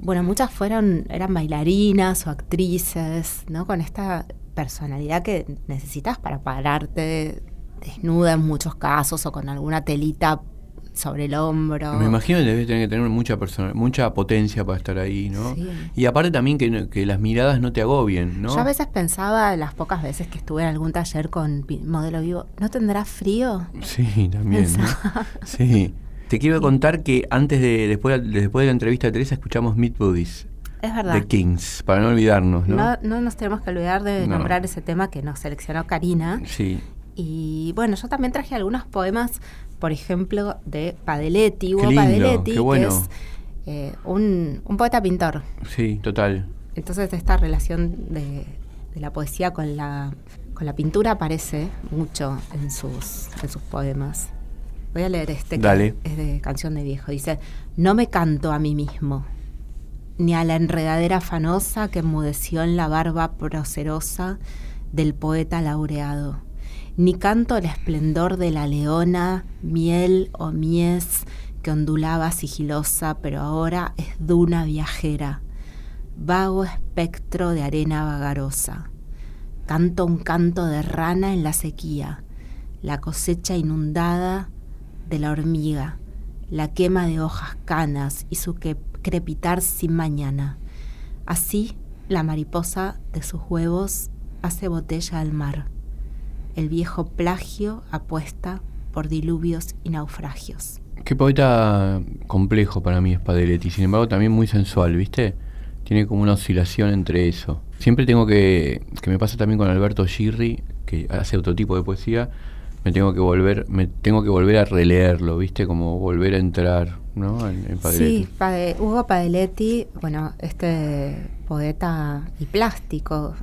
S2: Bueno, muchas fueron, eran bailarinas o actrices, ¿no? Con esta personalidad que necesitas para pararte desnuda en muchos casos o con alguna telita sobre el hombro.
S3: Me imagino que debes tener que tener mucha persona, mucha potencia para estar ahí, ¿no?
S2: Sí.
S3: Y aparte también que, que las miradas no te agobien, ¿no?
S2: Yo a veces pensaba, las pocas veces que estuve en algún taller con modelo vivo, ¿no tendrá frío?
S3: Sí, también. ¿no? Sí. Te quiero contar que antes de después, de- después de la entrevista de Teresa escuchamos Meet Buddies
S2: Es verdad.
S3: de Kings, para no olvidarnos, ¿no?
S2: No, no nos tenemos que olvidar de
S3: No.
S2: nombrar ese tema que nos seleccionó Karina.
S3: Sí.
S2: Y bueno, yo también traje algunos poemas, por ejemplo, de Padeletti, Hugo
S3: lindo,
S2: Padeletti,
S3: bueno.
S2: que es eh, un, un poeta pintor.
S3: Sí, total.
S2: Entonces esta relación de, de la poesía con la, con la pintura aparece mucho en sus, en sus poemas. Voy a leer este que
S3: Dale.
S2: es de Canción de Viejo. Dice, no me canto a mí mismo, ni a la enredadera afanosa que enmudeció en la barba procerosa del poeta laureado, ni canto el esplendor de la leona, miel o mies que ondulaba sigilosa, pero ahora es duna viajera, vago espectro de arena vagarosa. Canto un canto de rana en la sequía, la cosecha inundada de la hormiga, la quema de hojas canas y su crepitar sin mañana. Así, la mariposa de sus huevos hace botella al mar. El viejo plagio apuesta por diluvios y naufragios.
S3: Qué poeta complejo para mí es Padeletti, sin embargo también muy sensual, ¿viste? Tiene como una oscilación entre eso. Siempre tengo que, que me pasa también con Alberto Girri, que hace otro tipo de poesía, me tengo que volver, me tengo que volver a releerlo, ¿viste? Como volver a entrar, ¿no? En, en Padeletti.
S2: Sí, Pade- Hugo Padeletti, bueno, este poeta y plástico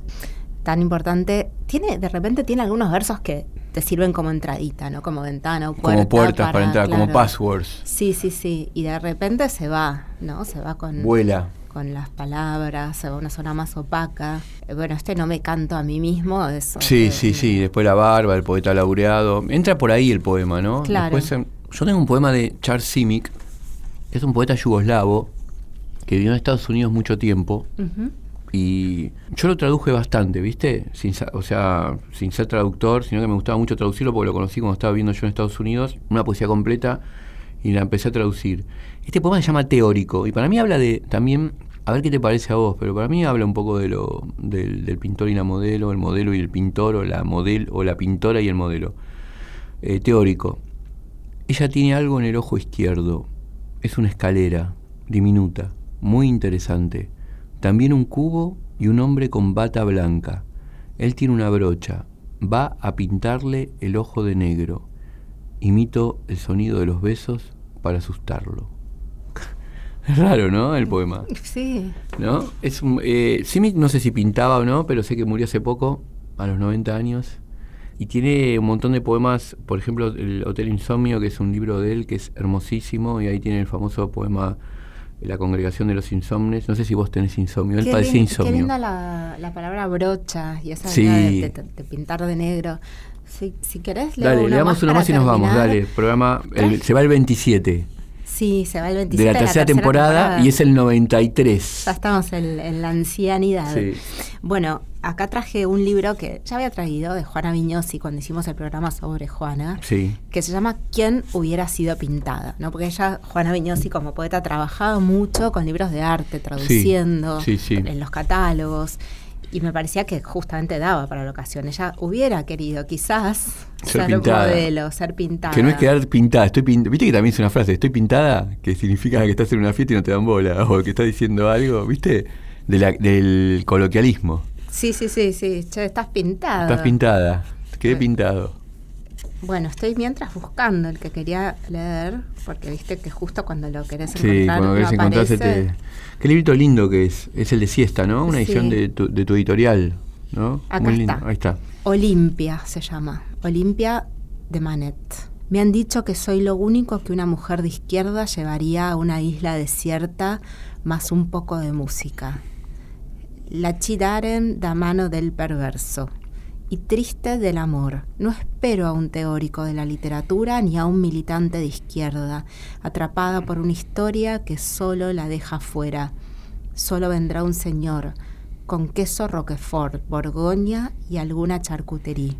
S2: tan importante, tiene de repente tiene algunos versos que te sirven como entradita, ¿no? Como ventana o puerta.
S3: como puertas para, entrar, como passwords.
S2: Sí, sí, sí. Y de repente se va, ¿no? Se va con,
S3: Vuela.
S2: con las palabras, se va a una zona más opaca. Eh, Bueno, este no me canto a mí mismo, eso.
S3: Sí,
S2: eh,
S3: sí, sí. Después la barba, el poeta laureado. Entra por ahí el poema, ¿no?
S2: Claro.
S3: Después, em, yo tengo un poema de Charles Simic, que es un poeta yugoslavo que vivió en Estados Unidos mucho tiempo.
S2: ujú.
S3: Y yo lo traduje bastante, ¿viste? Sin, o sea, sin ser traductor, sino que me gustaba mucho traducirlo porque lo conocí cuando estaba viviendo yo en Estados Unidos, una poesía completa, y la empecé a traducir. Este poema se llama Teórico, y para mí habla de también, a ver qué te parece a vos, pero para mí habla un poco de lo, del, del pintor y la modelo, el modelo y el pintor, o la model, o la pintora y el modelo. Eh, teórico. Ella tiene algo en el ojo izquierdo. Es una escalera, diminuta, muy interesante. También un cubo y un hombre con bata blanca. Él tiene una brocha. Va a pintarle el ojo de negro. Imito el sonido de los besos para asustarlo. Es raro, ¿no? El poema.
S2: Sí.
S3: ¿No? Es un, eh, Simic no sé si pintaba o no, pero sé que murió hace poco, a los 90 años. Y tiene un montón de poemas, por ejemplo, el Hotel Insomnio, que es un libro de él que es hermosísimo, y ahí tiene el famoso poema La Congregación de los Insomnes. No sé si vos tenés insomnio, él
S2: lin-
S3: insomnio.
S2: Qué linda la, la palabra brocha y esa
S3: Sí.
S2: idea de, de- de pintar de negro. Si, si querés, leo
S3: Dale,
S2: uno
S3: le damos
S2: más
S3: uno
S2: para
S3: más y nos vamos, dale. Programa, el- se va el 27
S2: Sí, se va el
S3: de
S2: 27
S3: la tercera, temporada, y es el 93.
S2: Ya estamos en, en la ancianidad.
S3: Sí.
S2: Bueno, acá traje un libro que ya había traído de Juana Viñosi cuando hicimos el programa sobre Juana,
S3: Sí.
S2: que se llama ¿Quién hubiera sido pintada? ¿no? Porque ella, Juana Viñosi, como poeta, trabajaba mucho con libros de arte, traduciendo
S3: sí, sí.
S2: en los catálogos. Y me parecía que justamente daba para la ocasión. Ella hubiera querido quizás
S3: Ser
S2: ser,
S3: pintada.
S2: modelo, ser pintada.
S3: Que no es quedar pintada, estoy pin- ¿Viste que también es una frase, estoy pintada? Que significa que estás en una fiesta y no te dan bola, o que estás diciendo algo, ¿viste? De la- del coloquialismo.
S2: Sí, sí, sí, sí. Che, estás pintada.
S3: Estás pintada, quedé pintado.
S2: Bueno, estoy mientras buscando el que quería leer, porque viste que justo cuando lo querés
S3: Sí,
S2: encontrar
S3: cuando
S2: no
S3: querés encontrarse
S2: aparece.
S3: te... Qué librito lindo que es, es el de Siesta, ¿no? Una
S2: Sí.
S3: edición de tu, de tu editorial, ¿no?
S2: Acá
S3: Muy lindo,
S2: está.
S3: ahí está.
S2: Olimpia se llama. Olimpia de Manet. Me han dicho que soy lo único que una mujer de izquierda llevaría a una isla desierta más un poco de música. La chidaren da mano del perverso. Y triste del amor. No espero a un teórico de la literatura ni a un militante de izquierda, atrapada por una historia que solo la deja fuera. Solo vendrá un señor, con queso Roquefort, Borgoña y alguna charcutería.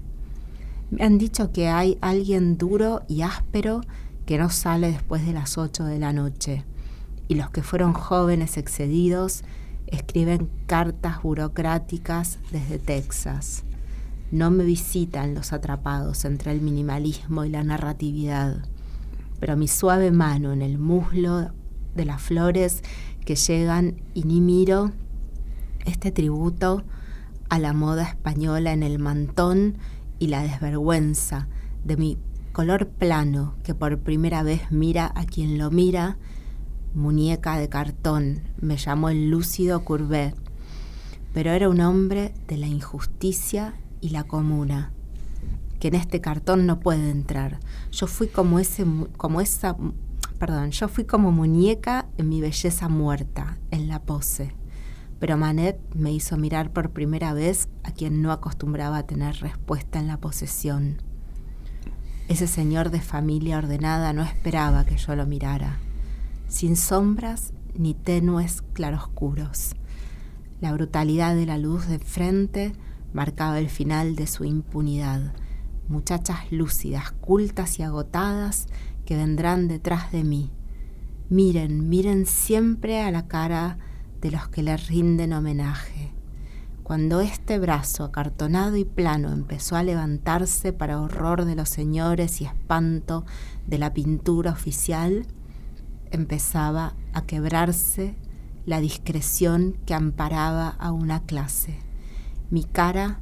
S2: Me han dicho que hay alguien duro y áspero que no sale después de las 8 de la noche. Y los que fueron jóvenes excedidos escriben cartas burocráticas desde Texas. No me visitan los atrapados entre el minimalismo y la narratividad, pero mi suave mano en el muslo de las flores que llegan y ni miro este tributo a la moda española en el mantón y la desvergüenza de mi color plano que por primera vez mira a quien lo mira, muñeca de cartón, me llamó el lúcido Courbet, pero era un hombre de la injusticia y la comuna, que en este cartón no puede entrar. Yo fui como ese, como esa, perdón, yo fui como muñeca en mi belleza muerta, en la pose. Pero Manet me hizo mirar por primera vez a quien no acostumbraba a tener respuesta en la posesión. Ese señor de familia ordenada no esperaba que yo lo mirara, sin sombras ni tenues claroscuros. La brutalidad de la luz de frente marcaba el final de su impunidad. Muchachas lúcidas, cultas y agotadas que vendrán detrás de mí. Miren, miren siempre a la cara de los que le rinden homenaje. Cuando este brazo acartonado y plano empezó a levantarse para horror de los señores y espanto de la pintura oficial, empezaba a quebrarse la discreción que amparaba a una clase. Mi cara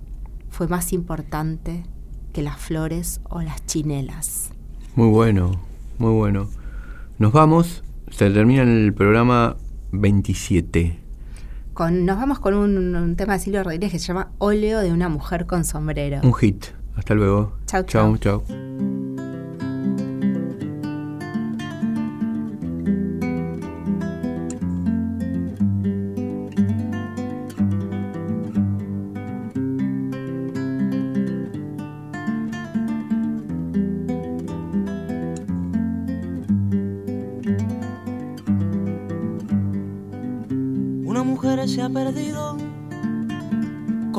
S2: fue más importante que las flores o las chinelas.
S3: Muy bueno, muy bueno. Nos vamos, se termina el programa 27.
S2: Con, nos vamos con un, un tema de Silvio Rodríguez que se llama Óleo de una mujer con sombrero.
S3: Un hit. Hasta luego.
S2: Chau,
S3: chau.
S2: chau.